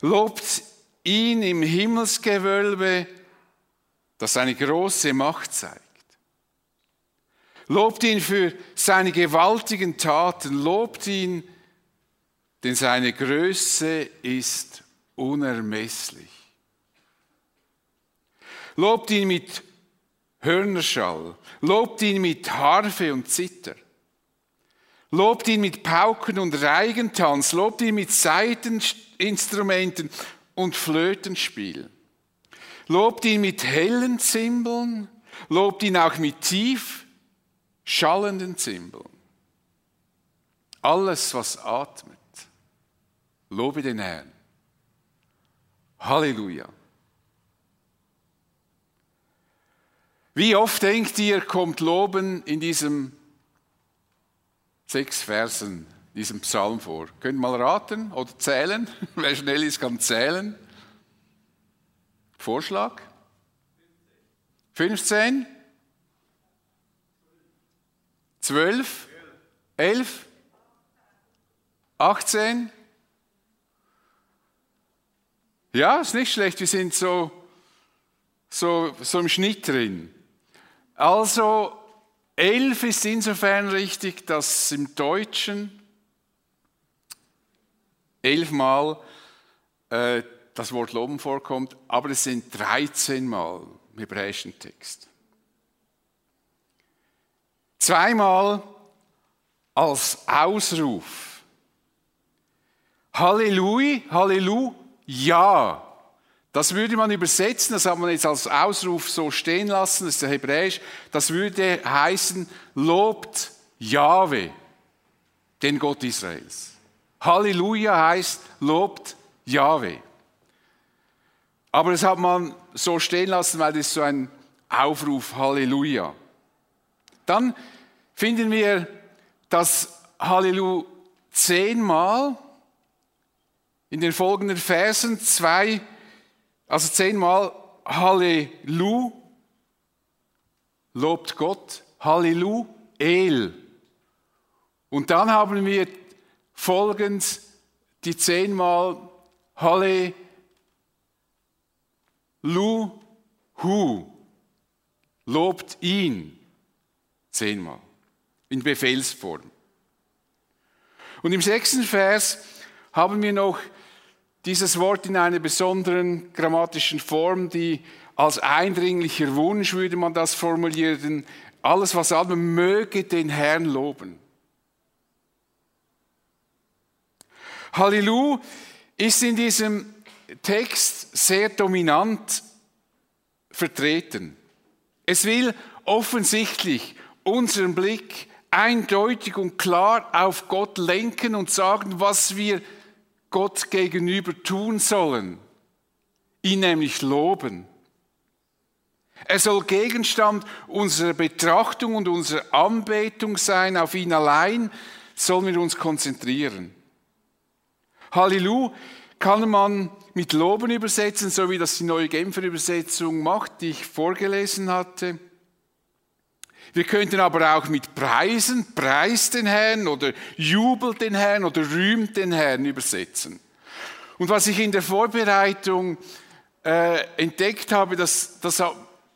Lobt ihn im Himmelsgewölbe, das seine große Macht zeigt. Lobt ihn für seine gewaltigen Taten, lobt ihn, denn seine Größe ist unermesslich. Lobt ihn mit Hörnerschall, lobt ihn mit Harfe und Zither. Lobt ihn mit Pauken und Reigentanz, lobt ihn mit Saiteninstrumenten und Flötenspiel. Lobt ihn mit hellen Zimbeln, lobt ihn auch mit tief schallenden Zimbeln. Alles, was atmet, lobe den Herrn. Halleluja. Wie oft denkt ihr, kommt Loben in diesem sechs Versen, diesem Psalm vor? Könnt ihr mal raten oder zählen? Wer schnell ist, kann zählen. Vorschlag? 15? 12? 11? 18? Ja, ist nicht schlecht, wir sind so, so, so im Schnitt drin. Also, elf ist insofern richtig, dass im Deutschen elfmal äh, das Wort Loben vorkommt, aber es sind 13 Mal im hebräischen Text. Zweimal als Ausruf. Halleluja, Halleluja. Das würde man übersetzen, das hat man jetzt als Ausruf so stehen lassen, das ist der Hebräisch, das würde heißen, lobt Jahwe, den Gott Israels. Halleluja heißt, lobt Jahwe. Aber das hat man so stehen lassen, weil das so ein Aufruf, Halleluja. Dann finden wir das Halleluja zehnmal in den folgenden Versen, zwei also zehnmal Hallelu, lobt Gott, Hallelu, El. Und dann haben wir folgend die zehnmal Hallelu, Hu, lobt ihn, zehnmal, in Befehlsform. Und im sechsten Vers haben wir noch dieses Wort in einer besonderen grammatischen Form, die als eindringlicher Wunsch würde man das formulieren. Alles, was atmet, möge den Herrn loben. Halleluja ist in diesem Text sehr dominant vertreten. Es will offensichtlich unseren Blick eindeutig und klar auf Gott lenken und sagen, was wir Gott gegenüber tun sollen, ihn nämlich loben. Er soll Gegenstand unserer Betrachtung und unserer Anbetung sein. Auf ihn allein sollen wir uns konzentrieren. Halleluja kann man mit Loben übersetzen, so wie das die neue Genfer Übersetzung macht, die ich vorgelesen hatte. Wir könnten aber auch mit Preisen, Preis den Herrn oder jubelt den Herrn oder rühmt den Herrn übersetzen. Und was ich in der Vorbereitung äh, entdeckt habe, das, das,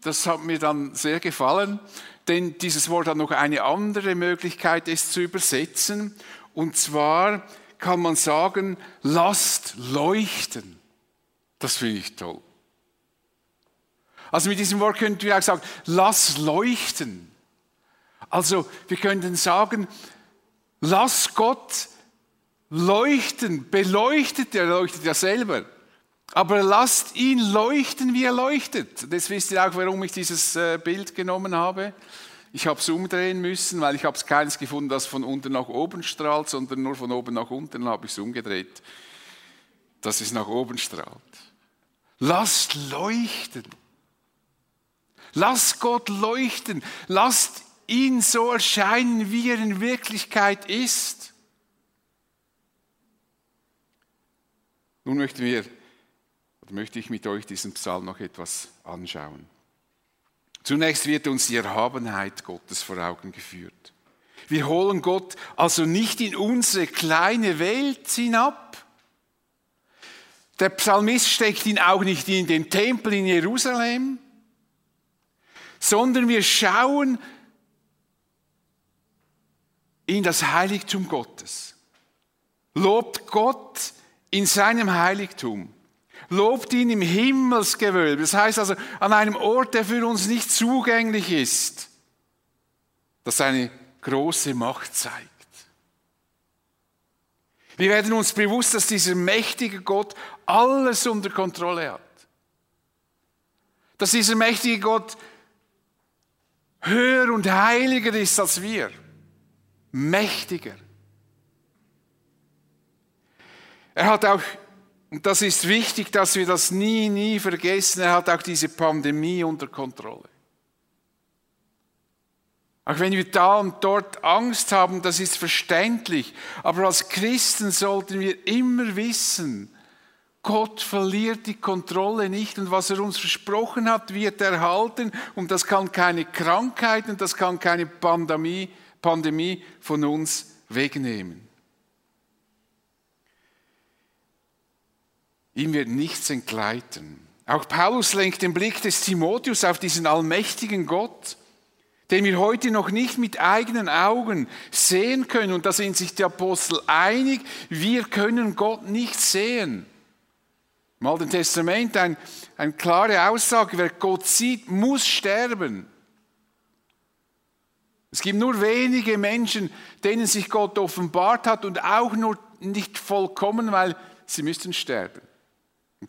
das hat mir dann sehr gefallen, denn dieses Wort hat noch eine andere Möglichkeit, es zu übersetzen. Und zwar kann man sagen, lasst leuchten. Das finde ich toll. Also mit diesem Wort könnten wir auch sagen, lass leuchten. Also wir könnten sagen, lass Gott leuchten, beleuchtet, er leuchtet ja selber. Aber lasst ihn leuchten, wie er leuchtet. Das wisst ihr auch, warum ich dieses äh, Bild genommen habe. Ich habe es umdrehen müssen, weil ich habe es keins gefunden, das von unten nach oben strahlt, sondern nur von oben nach unten. Dann habe ich es umgedreht, dass es nach oben strahlt. Lasst leuchten. Lasst Gott leuchten. Lasst ihn so erscheinen, wie er in Wirklichkeit ist. Nun möchten wir, möchte ich mit euch diesen Psalm noch etwas anschauen. Zunächst wird uns die Erhabenheit Gottes vor Augen geführt. Wir holen Gott also nicht in unsere kleine Welt hinab. Der Psalmist steckt ihn auch nicht in den Tempel in Jerusalem, sondern wir schauen in das Heiligtum Gottes. Lobt Gott in seinem Heiligtum. Lobt ihn im Himmelsgewölbe. Das heißt also an einem Ort, der für uns nicht zugänglich ist, das seine große Macht zeigt. Wir werden uns bewusst, dass dieser mächtige Gott alles unter Kontrolle hat. Dass dieser mächtige Gott höher und heiliger ist als wir. Mächtiger. Er hat auch, und das ist wichtig, dass wir das nie, nie vergessen, er hat auch diese Pandemie unter Kontrolle. Auch wenn wir da und dort Angst haben, das ist verständlich. Aber als Christen sollten wir immer wissen, Gott verliert die Kontrolle nicht und was er uns versprochen hat, wird erhalten und das kann keine Krankheit und das kann keine Pandemie, Pandemie von uns wegnehmen. Ihm wird nichts entgleiten. Auch Paulus lenkt den Blick des Timotheus auf diesen allmächtigen Gott den wir heute noch nicht mit eigenen Augen sehen können. Und da sind sich die Apostel einig, wir können Gott nicht sehen. Im Alten Testament ein, eine klare Aussage, wer Gott sieht, muss sterben. Es gibt nur wenige Menschen, denen sich Gott offenbart hat und auch nur nicht vollkommen, weil sie müssten sterben.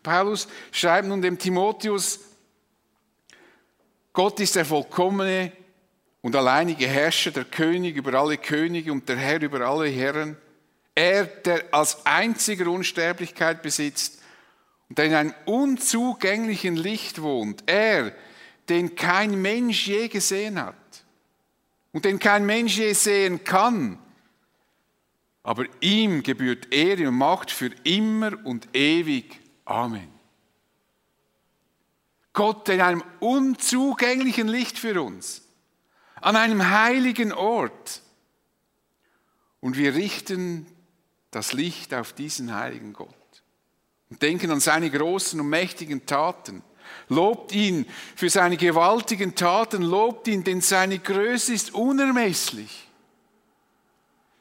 Paulus schreibt nun dem Timotheus, Gott ist der vollkommene und alleinige Herrscher, der König über alle Könige und der Herr über alle Herren. Er, der als einziger Unsterblichkeit besitzt und der in einem unzugänglichen Licht wohnt. Er, den kein Mensch je gesehen hat und den kein Mensch je sehen kann. Aber ihm gebührt Ehre und Macht für immer und ewig. Amen. Gott in einem unzugänglichen Licht für uns an einem heiligen Ort. Und wir richten das Licht auf diesen heiligen Gott und denken an seine großen und mächtigen Taten. Lobt ihn für seine gewaltigen Taten, lobt ihn, denn seine Größe ist unermesslich.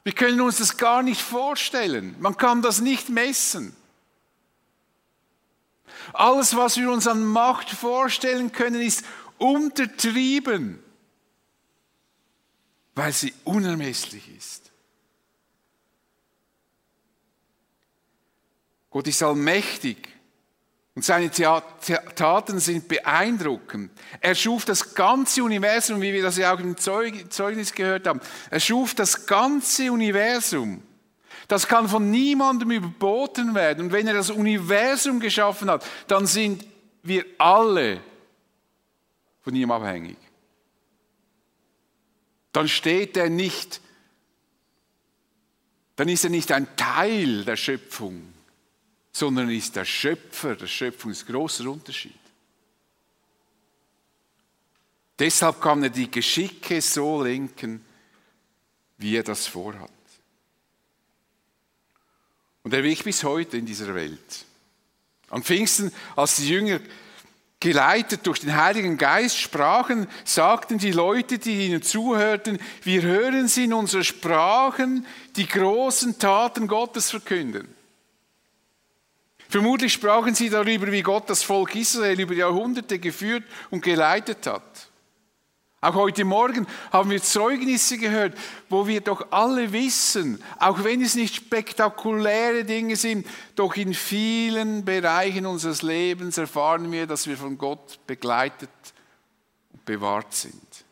Wir können uns das gar nicht vorstellen. Man kann das nicht messen. Alles, was wir uns an Macht vorstellen können, ist untertrieben weil sie unermesslich ist. Gott ist allmächtig und seine Taten sind beeindruckend. Er schuf das ganze Universum, wie wir das ja auch im Zeugnis gehört haben. Er schuf das ganze Universum. Das kann von niemandem überboten werden. Und wenn er das Universum geschaffen hat, dann sind wir alle von ihm abhängig dann steht er nicht, dann ist er nicht ein Teil der Schöpfung, sondern ist der Schöpfer der Schöpfung. Das ist ein großer Unterschied. Deshalb kann er die Geschicke so lenken, wie er das vorhat. Und er wirkt bis heute in dieser Welt. Am Pfingsten, als die Jünger geleitet durch den Heiligen Geist sprachen, sagten die Leute, die ihnen zuhörten, wir hören sie in unseren Sprachen die großen Taten Gottes verkünden. Vermutlich sprachen sie darüber, wie Gott das Volk Israel über Jahrhunderte geführt und geleitet hat. Auch heute Morgen haben wir Zeugnisse gehört, wo wir doch alle wissen, auch wenn es nicht spektakuläre Dinge sind, doch in vielen Bereichen unseres Lebens erfahren wir, dass wir von Gott begleitet und bewahrt sind.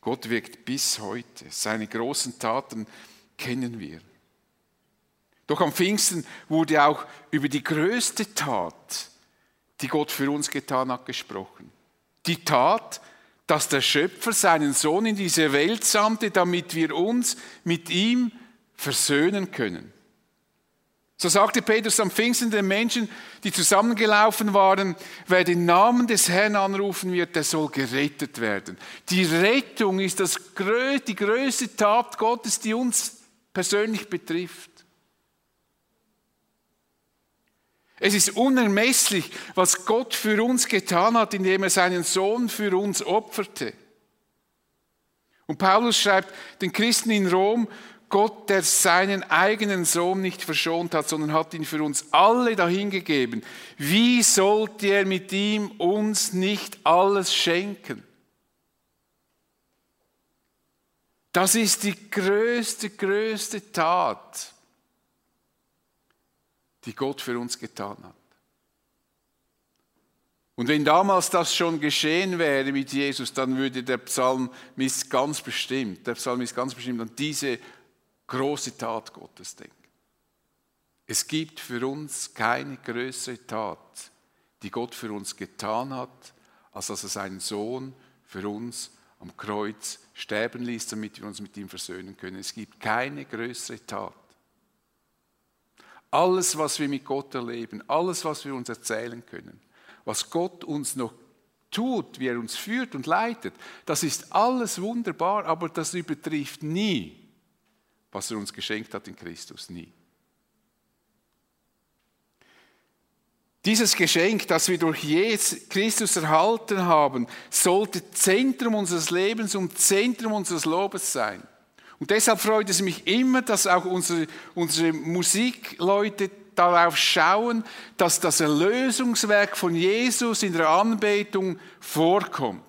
Gott wirkt bis heute. Seine großen Taten kennen wir. Doch am Pfingsten wurde auch über die größte Tat, die Gott für uns getan hat, gesprochen die Tat, dass der Schöpfer seinen Sohn in diese Welt sandte, damit wir uns mit ihm versöhnen können. So sagte Petrus am Pfingsten den Menschen, die zusammengelaufen waren, wer den Namen des Herrn anrufen wird, der soll gerettet werden. Die Rettung ist das, die größte Tat Gottes, die uns persönlich betrifft. Es ist unermesslich, was Gott für uns getan hat, indem er seinen Sohn für uns opferte. Und Paulus schreibt den Christen in Rom, Gott, der seinen eigenen Sohn nicht verschont hat, sondern hat ihn für uns alle dahingegeben. Wie sollte er mit ihm uns nicht alles schenken? Das ist die größte, größte Tat, die Gott für uns getan hat. Und wenn damals das schon geschehen wäre mit Jesus, dann würde der Psalmist ganz bestimmt, der Psalmist ganz bestimmt an diese große Tat Gottes denken. Es gibt für uns keine größere Tat, die Gott für uns getan hat, als dass er seinen Sohn für uns am Kreuz sterben ließ, damit wir uns mit ihm versöhnen können. Es gibt keine größere Tat. Alles, was wir mit Gott erleben, alles, was wir uns erzählen können, was Gott uns noch tut, wie er uns führt und leitet, das ist alles wunderbar, aber das übertrifft nie, was er uns geschenkt hat in Christus, nie. Dieses Geschenk, das wir durch Jesus Christus erhalten haben, sollte Zentrum unseres Lebens und Zentrum unseres Lobes sein. Und deshalb freut es mich immer, dass auch unsere, unsere Musikleute darauf schauen, dass das Erlösungswerk von Jesus in der Anbetung vorkommt.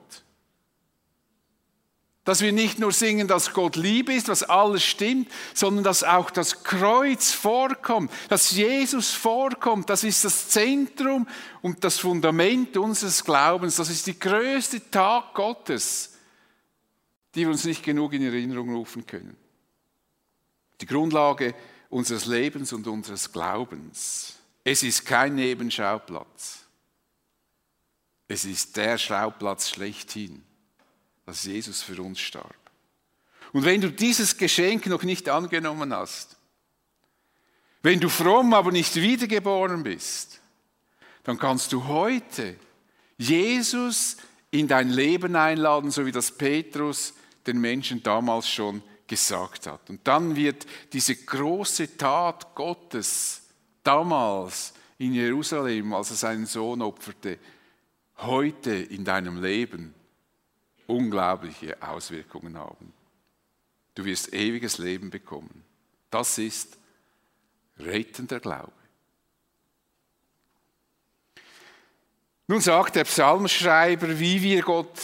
Dass wir nicht nur singen, dass Gott Liebe ist, was alles stimmt, sondern dass auch das Kreuz vorkommt, dass Jesus vorkommt. Das ist das Zentrum und das Fundament unseres Glaubens. Das ist die größte Tag Gottes, die wir uns nicht genug in Erinnerung rufen können. Die Grundlage unseres Lebens und unseres Glaubens. Es ist kein Nebenschauplatz. Es ist der Schauplatz schlechthin dass Jesus für uns starb. Und wenn du dieses Geschenk noch nicht angenommen hast, wenn du fromm, aber nicht wiedergeboren bist, dann kannst du heute Jesus in dein Leben einladen, so wie das Petrus den Menschen damals schon gesagt hat. Und dann wird diese große Tat Gottes damals in Jerusalem, als er seinen Sohn opferte, heute in deinem Leben unglaubliche Auswirkungen haben. Du wirst ewiges Leben bekommen. Das ist rettender Glaube. Nun sagt der Psalmschreiber, wie wir Gott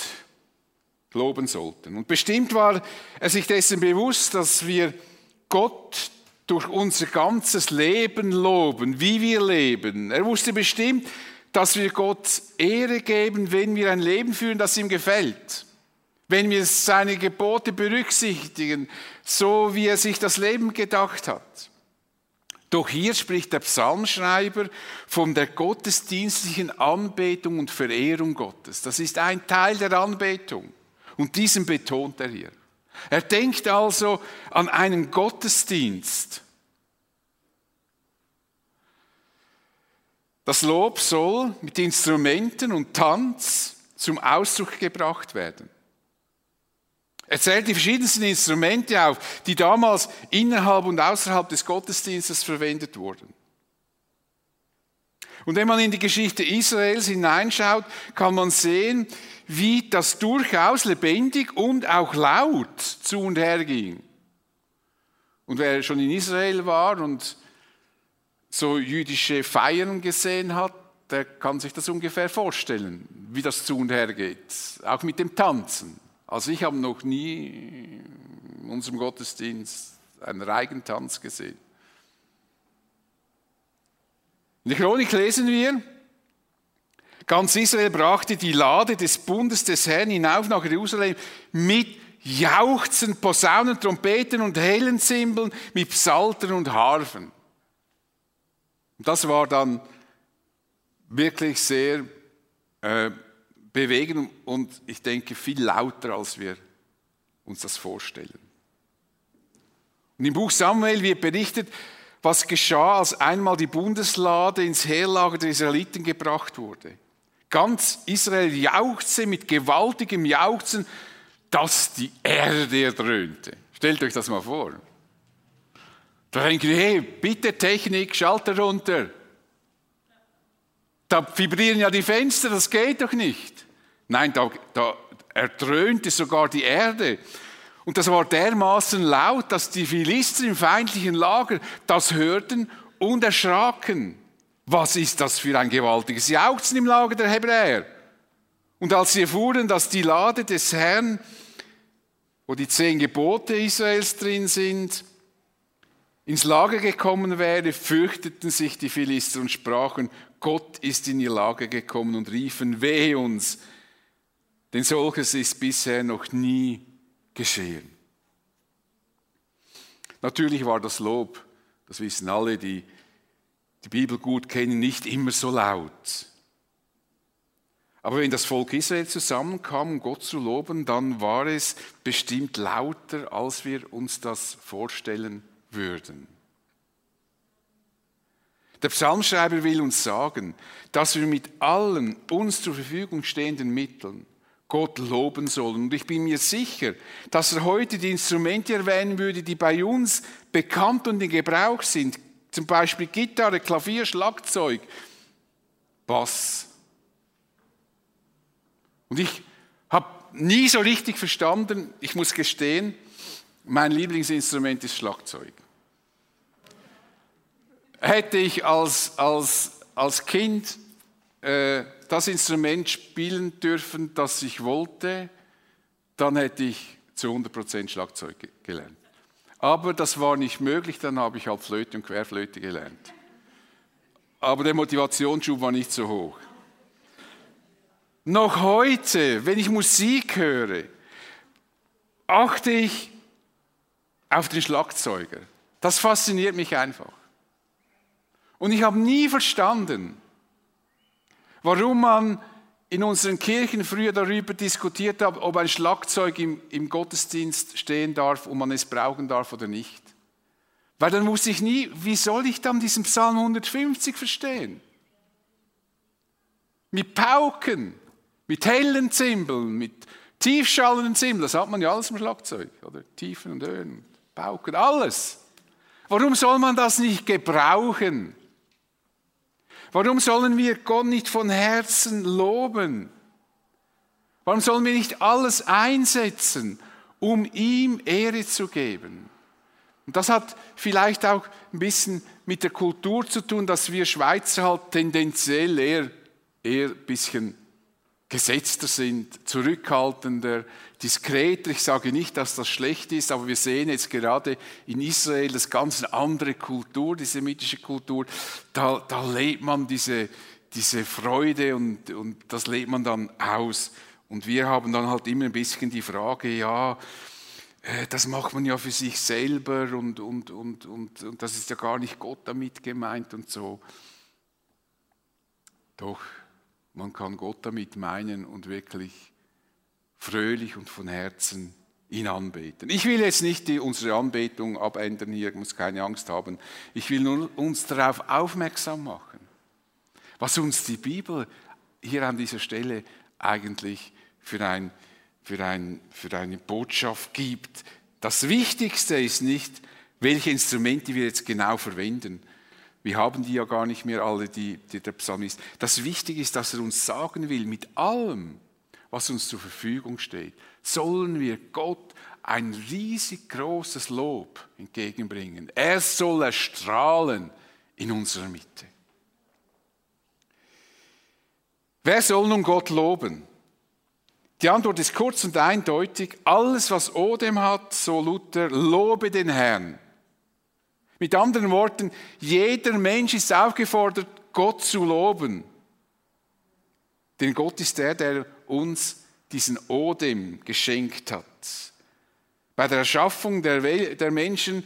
loben sollten. Und bestimmt war er sich dessen bewusst, dass wir Gott durch unser ganzes Leben loben, wie wir leben. Er wusste bestimmt, dass wir Gott Ehre geben, wenn wir ein Leben führen, das ihm gefällt wenn wir seine Gebote berücksichtigen, so wie er sich das Leben gedacht hat. Doch hier spricht der Psalmschreiber von der gottesdienstlichen Anbetung und Verehrung Gottes. Das ist ein Teil der Anbetung. Und diesen betont er hier. Er denkt also an einen Gottesdienst. Das Lob soll mit Instrumenten und Tanz zum Ausdruck gebracht werden. Er zählt die verschiedensten Instrumente auf, die damals innerhalb und außerhalb des Gottesdienstes verwendet wurden. Und wenn man in die Geschichte Israels hineinschaut, kann man sehen, wie das durchaus lebendig und auch laut zu und her ging. Und wer schon in Israel war und so jüdische Feiern gesehen hat, der kann sich das ungefähr vorstellen, wie das zu und her geht. Auch mit dem Tanzen. Also ich habe noch nie in unserem Gottesdienst einen Reigentanz gesehen. In der Chronik lesen wir, ganz Israel brachte die Lade des Bundes des Herrn hinauf nach Jerusalem mit Jauchzen, Posaunen, Trompeten und hellen Zimbeln, mit Psaltern und Harfen. Und das war dann wirklich sehr äh, bewegen und ich denke viel lauter, als wir uns das vorstellen. Und im Buch Samuel wird berichtet, was geschah, als einmal die Bundeslade ins Heerlager der Israeliten gebracht wurde. Ganz Israel jauchzte mit gewaltigem Jauchzen, dass die Erde erdröhnte. Stellt euch das mal vor. Da denken wir, hey, bitte Technik, Schalter runter. Da vibrieren ja die Fenster, das geht doch nicht. Nein, da, da erdröhnte sogar die Erde. Und das war dermaßen laut, dass die Philister im feindlichen Lager das hörten und erschraken. Was ist das für ein gewaltiges Jauchzen im Lager der Hebräer? Und als sie erfuhren, dass die Lade des Herrn, wo die zehn Gebote Israels drin sind, ins Lager gekommen wäre, fürchteten sich die Philister und sprachen, Gott ist in ihr Lager gekommen und riefen, wehe uns, denn solches ist bisher noch nie geschehen. Natürlich war das Lob, das wissen alle, die die Bibel gut kennen, nicht immer so laut. Aber wenn das Volk Israel zusammenkam, um Gott zu loben, dann war es bestimmt lauter, als wir uns das vorstellen würden. Der Psalmschreiber will uns sagen, dass wir mit allen uns zur Verfügung stehenden Mitteln Gott loben sollen. Und ich bin mir sicher, dass er heute die Instrumente erwähnen würde, die bei uns bekannt und in Gebrauch sind. Zum Beispiel Gitarre, Klavier, Schlagzeug, Bass. Und ich habe nie so richtig verstanden, ich muss gestehen, mein Lieblingsinstrument ist Schlagzeug. Hätte ich als, als, als Kind äh, das Instrument spielen dürfen, das ich wollte, dann hätte ich zu 100% Schlagzeug gelernt. Aber das war nicht möglich, dann habe ich halt Flöte und Querflöte gelernt. Aber der Motivationsschub war nicht so hoch. Noch heute, wenn ich Musik höre, achte ich auf den Schlagzeuger. Das fasziniert mich einfach. Und ich habe nie verstanden, Warum man in unseren Kirchen früher darüber diskutiert hat, ob ein Schlagzeug im, im Gottesdienst stehen darf und man es brauchen darf oder nicht. Weil dann wusste ich nie, wie soll ich dann diesen Psalm 150 verstehen? Mit Pauken, mit hellen Zimbeln, mit tiefschallenden Zimbeln, das hat man ja alles im Schlagzeug, oder? Tiefen und Höhen, Pauken, alles. Warum soll man das nicht gebrauchen? Warum sollen wir Gott nicht von Herzen loben? Warum sollen wir nicht alles einsetzen, um ihm Ehre zu geben? Und das hat vielleicht auch ein bisschen mit der Kultur zu tun, dass wir Schweizer halt tendenziell eher, eher ein bisschen gesetzter sind, zurückhaltender, diskreter. Ich sage nicht, dass das schlecht ist, aber wir sehen jetzt gerade in Israel das ganz andere Kultur, die semitische Kultur. Da, da lebt man diese, diese Freude und, und das lebt man dann aus. Und wir haben dann halt immer ein bisschen die Frage, ja, äh, das macht man ja für sich selber und, und, und, und, und das ist ja gar nicht Gott damit gemeint und so. Doch, man kann Gott damit meinen und wirklich fröhlich und von Herzen ihn anbeten. Ich will jetzt nicht die, unsere Anbetung abändern hier, muss keine Angst haben. Ich will nur uns darauf aufmerksam machen, was uns die Bibel hier an dieser Stelle eigentlich für, ein, für, ein, für eine Botschaft gibt. Das Wichtigste ist nicht, welche Instrumente wir jetzt genau verwenden, wir haben die ja gar nicht mehr alle, die, die der Psalmist. Das Wichtige ist, dass er uns sagen will, mit allem, was uns zur Verfügung steht, sollen wir Gott ein riesig großes Lob entgegenbringen. Er soll erstrahlen in unserer Mitte. Wer soll nun Gott loben? Die Antwort ist kurz und eindeutig. Alles, was Odem hat, so Luther, lobe den Herrn. Mit anderen Worten, jeder Mensch ist aufgefordert, Gott zu loben. Denn Gott ist der, der uns diesen Odem geschenkt hat. Bei der Erschaffung der, der Menschen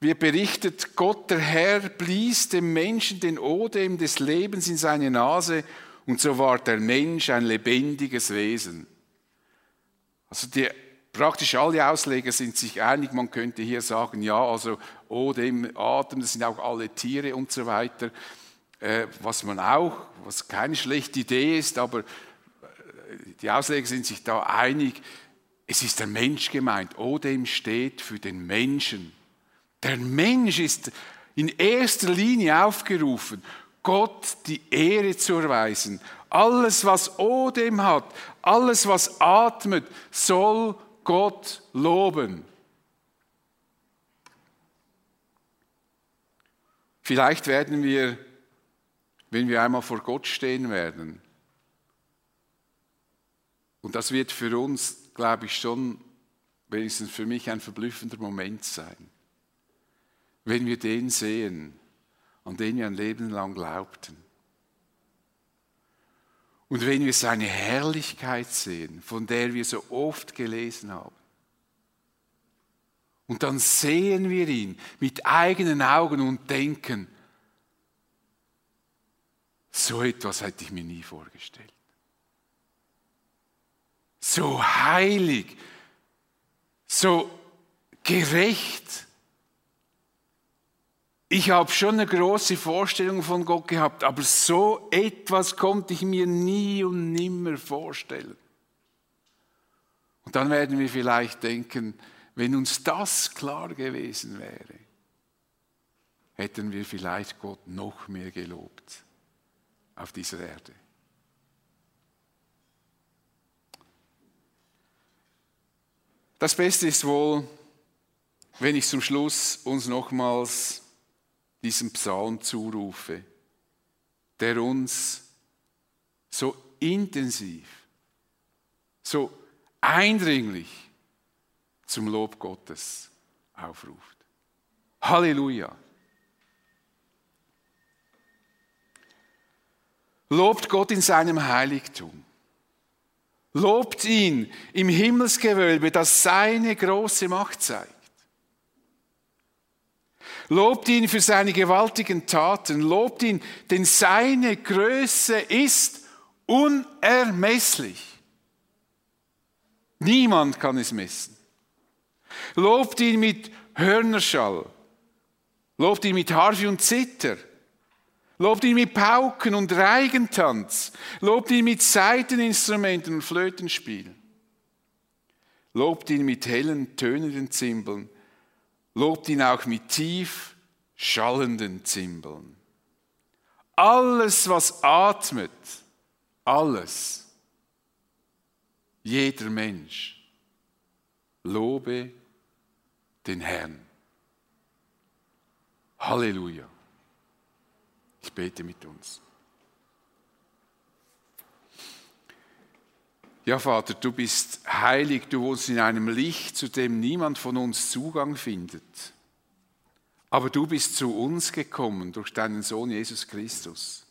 wird berichtet, Gott der Herr blies dem Menschen den Odem des Lebens in seine Nase und so war der Mensch ein lebendiges Wesen. Also die Praktisch alle Ausleger sind sich einig, man könnte hier sagen, ja, also Odem, Atem, das sind auch alle Tiere und so weiter. Äh, was man auch, was keine schlechte Idee ist, aber die Ausleger sind sich da einig, es ist der Mensch gemeint. Odem steht für den Menschen. Der Mensch ist in erster Linie aufgerufen, Gott die Ehre zu erweisen. Alles, was Odem hat, alles, was atmet, soll Gott loben. Vielleicht werden wir, wenn wir einmal vor Gott stehen werden, und das wird für uns, glaube ich, schon, wenigstens für mich, ein verblüffender Moment sein, wenn wir den sehen, an den wir ein Leben lang glaubten. Und wenn wir seine Herrlichkeit sehen, von der wir so oft gelesen haben, und dann sehen wir ihn mit eigenen Augen und denken, so etwas hätte ich mir nie vorgestellt. So heilig, so gerecht. Ich habe schon eine große Vorstellung von Gott gehabt, aber so etwas konnte ich mir nie und nimmer vorstellen. Und dann werden wir vielleicht denken, wenn uns das klar gewesen wäre, hätten wir vielleicht Gott noch mehr gelobt auf dieser Erde. Das Beste ist wohl, wenn ich zum Schluss uns nochmals diesen Psalm zurufe, der uns so intensiv, so eindringlich zum Lob Gottes aufruft. Halleluja. Lobt Gott in seinem Heiligtum. Lobt ihn im Himmelsgewölbe, das seine große Macht zeigt. Lobt ihn für seine gewaltigen Taten. Lobt ihn, denn seine Größe ist unermesslich. Niemand kann es messen. Lobt ihn mit Hörnerschall. Lobt ihn mit Harfe und Zither. Lobt ihn mit Pauken und Reigentanz. Lobt ihn mit Saiteninstrumenten und Flötenspiel. Lobt ihn mit hellen, tönenden Zimbeln. Lobt ihn auch mit tief schallenden Zimbeln. Alles, was atmet, alles, jeder Mensch, lobe den Herrn. Halleluja. Ich bete mit uns. Ja, Vater, du bist heilig, du wohnst in einem Licht, zu dem niemand von uns Zugang findet. Aber du bist zu uns gekommen durch deinen Sohn Jesus Christus.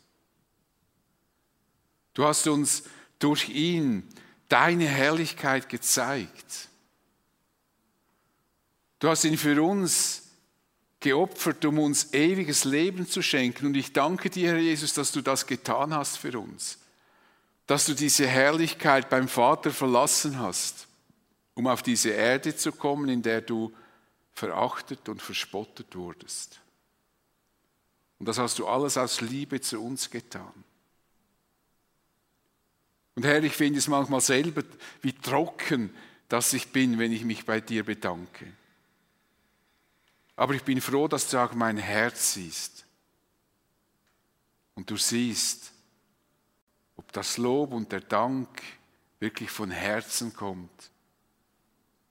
Du hast uns durch ihn deine Herrlichkeit gezeigt. Du hast ihn für uns geopfert, um uns ewiges Leben zu schenken. Und ich danke dir, Herr Jesus, dass du das getan hast für uns. Dass du diese Herrlichkeit beim Vater verlassen hast, um auf diese Erde zu kommen, in der du verachtet und verspottet wurdest. Und das hast du alles aus Liebe zu uns getan. Und Herr, ich finde es manchmal selber, wie trocken dass ich bin, wenn ich mich bei dir bedanke. Aber ich bin froh, dass du auch mein Herz siehst. Und du siehst, ob das Lob und der Dank wirklich von Herzen kommt.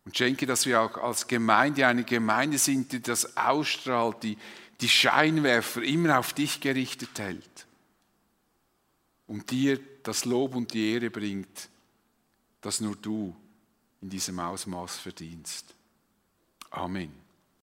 Und schenke, dass wir auch als Gemeinde eine Gemeinde sind, die das ausstrahlt, die die Scheinwerfer immer auf dich gerichtet hält und dir das Lob und die Ehre bringt, das nur du in diesem Ausmaß verdienst. Amen.